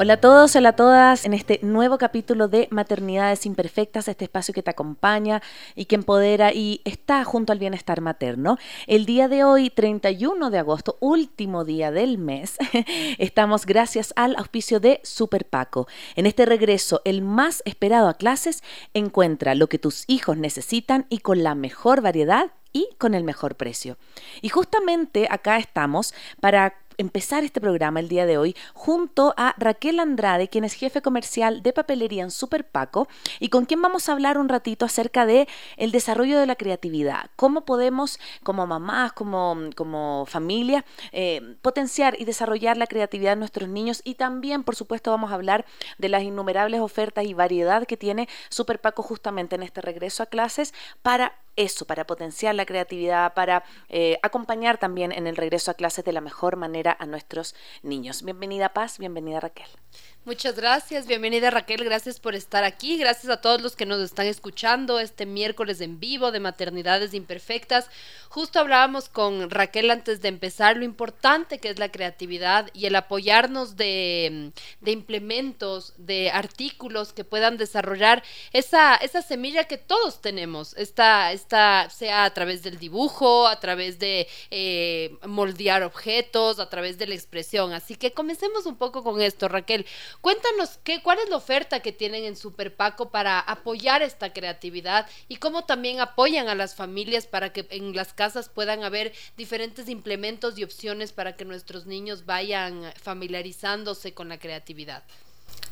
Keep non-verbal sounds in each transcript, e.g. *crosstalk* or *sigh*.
Hola a todos, hola a todas, en este nuevo capítulo de Maternidades Imperfectas, este espacio que te acompaña y que empodera y está junto al bienestar materno. El día de hoy, 31 de agosto, último día del mes, *laughs* estamos gracias al auspicio de Super Paco. En este regreso, el más esperado a clases, encuentra lo que tus hijos necesitan y con la mejor variedad y con el mejor precio. Y justamente acá estamos para empezar este programa el día de hoy junto a Raquel Andrade, quien es jefe comercial de papelería en Super Paco y con quien vamos a hablar un ratito acerca de el desarrollo de la creatividad, cómo podemos como mamás, como, como familia, eh, potenciar y desarrollar la creatividad de nuestros niños. Y también, por supuesto, vamos a hablar de las innumerables ofertas y variedad que tiene Super Paco justamente en este regreso a clases para eso, para potenciar la creatividad, para eh, acompañar también en el regreso a clases de la mejor manera a nuestros niños. Bienvenida Paz, bienvenida Raquel. Muchas gracias, bienvenida Raquel, gracias por estar aquí, gracias a todos los que nos están escuchando este miércoles en vivo de Maternidades Imperfectas. Justo hablábamos con Raquel antes de empezar lo importante que es la creatividad y el apoyarnos de, de implementos, de artículos que puedan desarrollar esa, esa semilla que todos tenemos, esta, esta, sea a través del dibujo, a través de eh, moldear objetos, a través de la expresión. Así que comencemos un poco con esto, Raquel. Cuéntanos qué, cuál es la oferta que tienen en Super Paco para apoyar esta creatividad y cómo también apoyan a las familias para que en las casas puedan haber diferentes implementos y opciones para que nuestros niños vayan familiarizándose con la creatividad.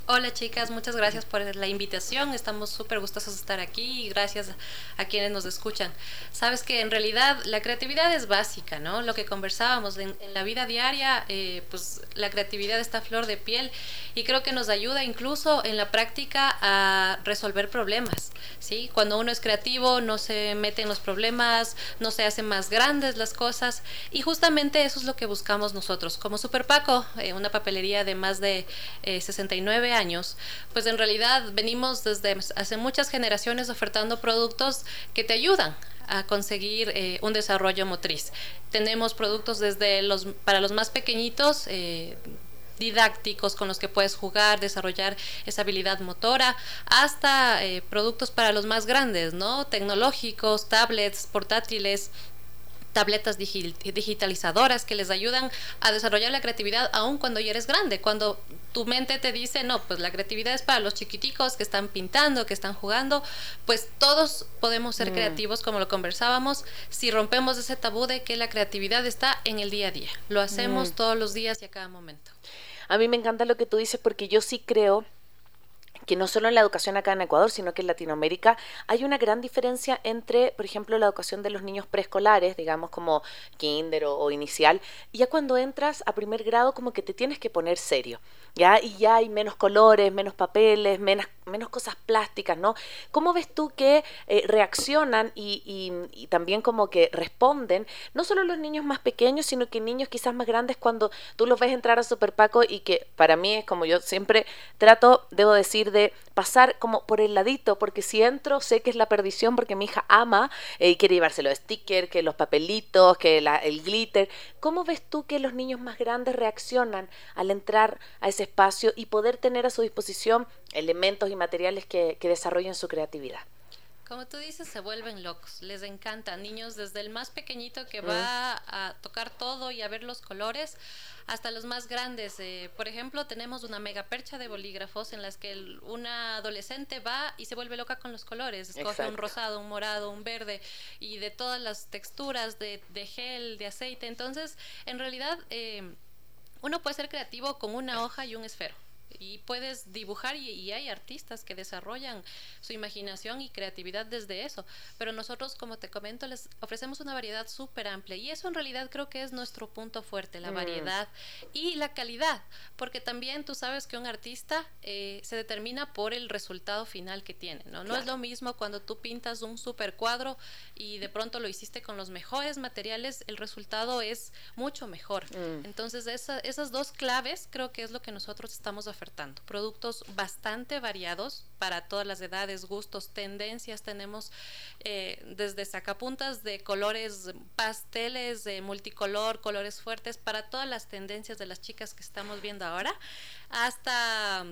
Hola chicas, muchas gracias por la invitación. Estamos súper gustosos de estar aquí y gracias a quienes nos escuchan. Sabes que en realidad la creatividad es básica, ¿no? Lo que conversábamos en, la vida diaria, eh, pues la creatividad está flor de piel y creo que nos ayuda incluso en la práctica a resolver problemas, ¿sí? Cuando uno es creativo no se mete en los problemas, no se hacen más grandes las cosas y justamente eso es lo que buscamos nosotros. Como Super Paco, eh, una papelería de más de 69 eh, años, pues en realidad venimos desde hace muchas generaciones ofertando productos que te ayudan a conseguir eh, un desarrollo motriz. Tenemos productos desde los para los más pequeñitos eh, didácticos con los que puedes jugar, desarrollar esa habilidad motora, hasta eh, productos para los más grandes, ¿no? Tecnológicos, tablets, portátiles, tabletas digitalizadoras que les ayudan a desarrollar la creatividad aún cuando ya eres grande, cuando tu mente te dice, no, pues la creatividad es para los chiquiticos que están pintando, que están jugando, pues todos podemos ser mm. creativos como lo conversábamos si rompemos ese tabú de que la creatividad está en el día a día, lo hacemos mm. todos los días y a cada momento. A mí me encanta lo que tú dices porque yo sí creo que no solo en la educación acá en Ecuador, sino que en Latinoamérica hay una gran diferencia entre, por ejemplo, la educación de los niños preescolares, digamos como kinder o, inicial, y ya cuando entras a primer grado como que te tienes que poner serio, ¿ya? Y ya hay menos colores, menos papeles, menos, menos cosas plásticas, ¿no? ¿Cómo ves tú que eh, reaccionan y, y, también como que responden, no solo los niños más pequeños, sino que niños quizás más grandes cuando tú los ves entrar a Super Paco y que para mí es como yo siempre trato, debo decir, de pasar como por el ladito, porque si entro sé que es la perdición porque mi hija ama eh, y quiere llevarse los stickers, que los papelitos, que el glitter. ¿Cómo ves tú que los niños más grandes reaccionan al entrar a ese espacio y poder tener a su disposición elementos y materiales que desarrollen su creatividad? Como tú dices, se vuelven locos, les encanta. Niños desde el más pequeñito que va a tocar todo y a ver los colores, hasta los más grandes. Eh, por ejemplo, tenemos una mega percha de bolígrafos en las que una adolescente va y se vuelve loca con los colores. Escoge un rosado, un morado, un verde y de todas las texturas de, gel, de aceite. Entonces, en realidad, eh, uno puede ser creativo con una hoja y un esfero. Y puedes dibujar y, hay artistas que desarrollan su imaginación y creatividad desde eso. Pero nosotros, como te comento, les ofrecemos una variedad súper amplia y eso en realidad creo que es nuestro punto fuerte, la mm. variedad y la calidad, porque también tú sabes que un artista eh, se determina por el resultado final que tiene, ¿no? No es lo mismo cuando tú pintas un super cuadro y de pronto lo hiciste con los mejores materiales, el resultado es mucho mejor. Mm. Entonces, esas dos claves creo que es lo que nosotros estamos ofreciendo Productos bastante variados para todas las edades, gustos, tendencias. Tenemos eh, desde sacapuntas de colores pasteles, de multicolor, colores fuertes, para todas las tendencias de las chicas que estamos viendo ahora, hasta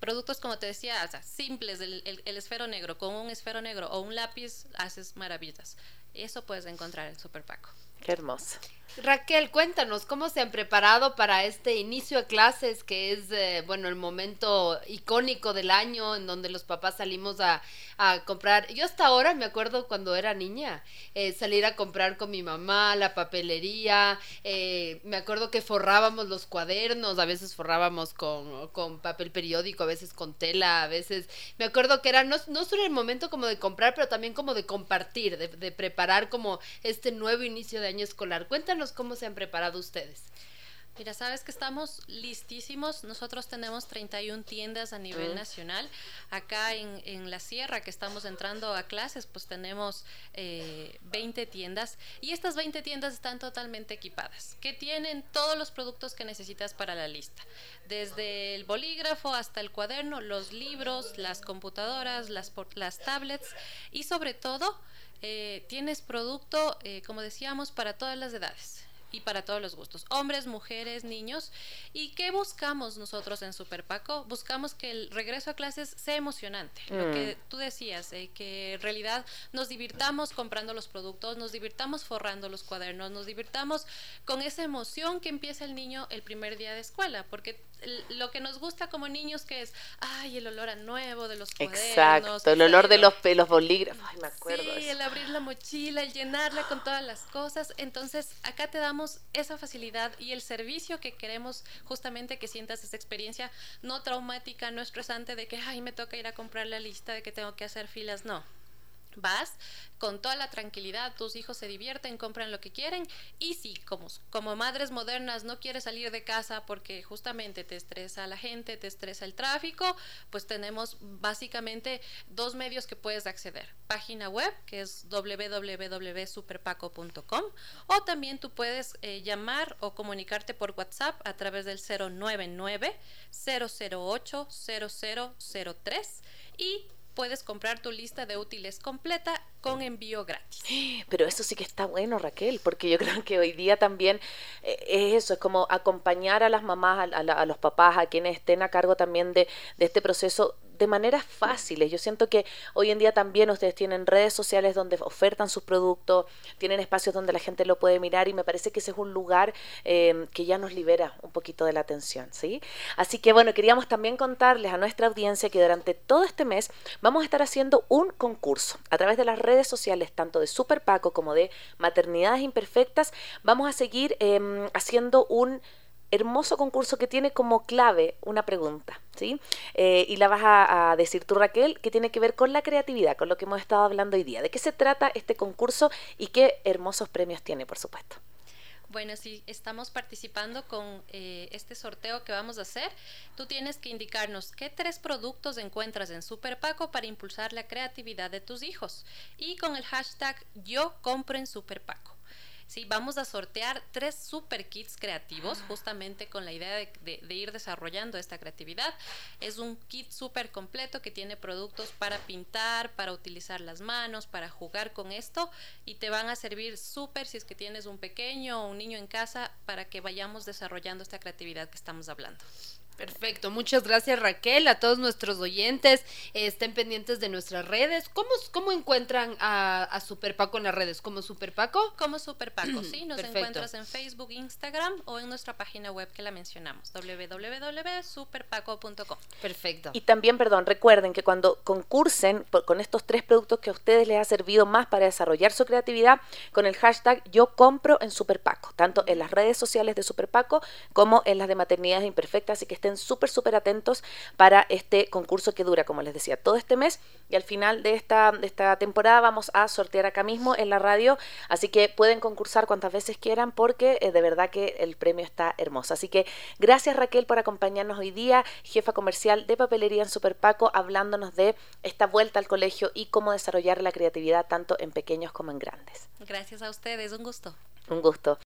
productos, como te decía, simples, el, el, esfero negro, con un esfero negro o un lápiz haces maravillas. Eso puedes encontrar en Super Paco. Qué hermoso. Raquel, cuéntanos cómo se han preparado para este inicio de clases, que es, eh, bueno, el momento icónico del año en donde los papás salimos a, comprar. Yo hasta ahora me acuerdo cuando era niña, eh, salir a comprar con mi mamá, la papelería, eh, me acuerdo que forrábamos los cuadernos, a veces forrábamos con, papel periódico, a veces con tela, a veces, me acuerdo que era no, no solo el momento como de comprar, pero también como de compartir, de, de preparar como este nuevo inicio de año escolar. Cuéntanos cómo se han preparado ustedes. Mira, sabes que estamos listísimos. Nosotros tenemos 31 tiendas a nivel nacional. Acá en, la sierra, que estamos entrando a clases, pues tenemos 20 eh, tiendas. Y estas 20 tiendas están totalmente equipadas, que tienen todos los productos que necesitas para la lista. Desde el bolígrafo hasta el cuaderno, los libros, las computadoras, las, las tablets y sobre todo eh, tienes producto, eh, como decíamos, para todas las edades y para todos los gustos, hombres, mujeres, niños. ¿Y qué buscamos nosotros en Super Paco? Buscamos que el regreso a clases sea emocionante, lo que mm. tú decías, eh, que en realidad nos divirtamos comprando los productos, nos divirtamos forrando los cuadernos, nos divirtamos con esa emoción que empieza el niño el primer día de escuela, porque lo que nos gusta como niños que es, ay, el olor a nuevo de los cuadernos. Exacto, el olor de los pelos bolígrafos, ay, me acuerdo. Sí, el abrir la mochila, el llenarla con todas las cosas. Entonces, acá te damos esa facilidad y el servicio que queremos justamente que sientas esa experiencia no traumática, no estresante de que, ay, me toca ir a comprar la lista, de que tengo que hacer filas, no vas con toda la tranquilidad, tus hijos se divierten, compran lo que quieren y si como, como madres modernas no quieres salir de casa porque justamente te estresa la gente, te estresa el tráfico, pues tenemos básicamente dos medios que puedes acceder. Página web que es www.superpaco.com o también tú puedes eh, llamar o comunicarte por WhatsApp a través del 099 008 0003 y puedes comprar tu lista de útiles completa con envío gratis. *gasps* Pero eso sí que está bueno, Raquel, porque yo *laughs* creo que hoy día también eh, es eso, es como acompañar a las mamás, a, a, los papás, a quienes estén a cargo también de, de este proceso de maneras fáciles. Yo siento que hoy en día también ustedes tienen redes sociales donde ofertan sus productos, tienen espacios donde la gente lo puede mirar y me parece que ese es un lugar eh, que ya nos libera un poquito de la atención, ¿sí? Así que bueno, queríamos también contarles a nuestra audiencia que durante todo este mes vamos a estar haciendo un concurso a través de las redes sociales, tanto de Super Paco como de Maternidades Imperfectas. Vamos a seguir em, haciendo un hermoso concurso que tiene como clave una pregunta, ¿sí? Eh, y la vas a, decir tú, Raquel, que tiene que ver con la creatividad, con lo que hemos estado hablando hoy día. ¿De qué se trata este concurso y qué hermosos premios tiene, por supuesto? Bueno, si estamos participando con eh, este sorteo que vamos a hacer, tú tienes que indicarnos qué tres productos encuentras en Super Paco para impulsar la creatividad de tus hijos y con el hashtag yo compro en Super Paco. Sí, vamos a sortear tres super kits creativos, justamente con la idea de, ir desarrollando esta creatividad. Es un kit súper completo que tiene productos para pintar, para utilizar las manos, para jugar con esto y te van a servir súper si es que tienes un pequeño o un niño en casa para que vayamos desarrollando esta creatividad que estamos hablando. Perfecto, muchas gracias Raquel, a todos nuestros oyentes, estén pendientes de nuestras redes. ¿Cómo, cómo encuentran a, a Super Paco en las redes? ¿Como Super Paco? Como Super Paco, *clears throat* sí, nos encuentras en Facebook, Instagram o en nuestra página web que la mencionamos, www.superpaco.com. Perfecto. Y también, perdón, recuerden que cuando concursen con estos tres productos que a ustedes les ha servido más para desarrollar su creatividad, con el hashtag yo compro en Super Paco, tanto en las redes sociales de Super Paco como en las de maternidades imperfectas, así que estén estén súper, súper atentos para este concurso que dura, como les decía, todo este mes y al final de esta, de esta temporada vamos a sortear acá mismo en la radio, así que pueden concursar cuantas veces quieran porque eh, de verdad que el premio está hermoso. Así que gracias Raquel por acompañarnos hoy día, jefa comercial de papelería en Superpaco, hablándonos de esta vuelta al colegio y cómo desarrollar la creatividad tanto en pequeños como en grandes. Gracias a ustedes, un gusto. Un gusto.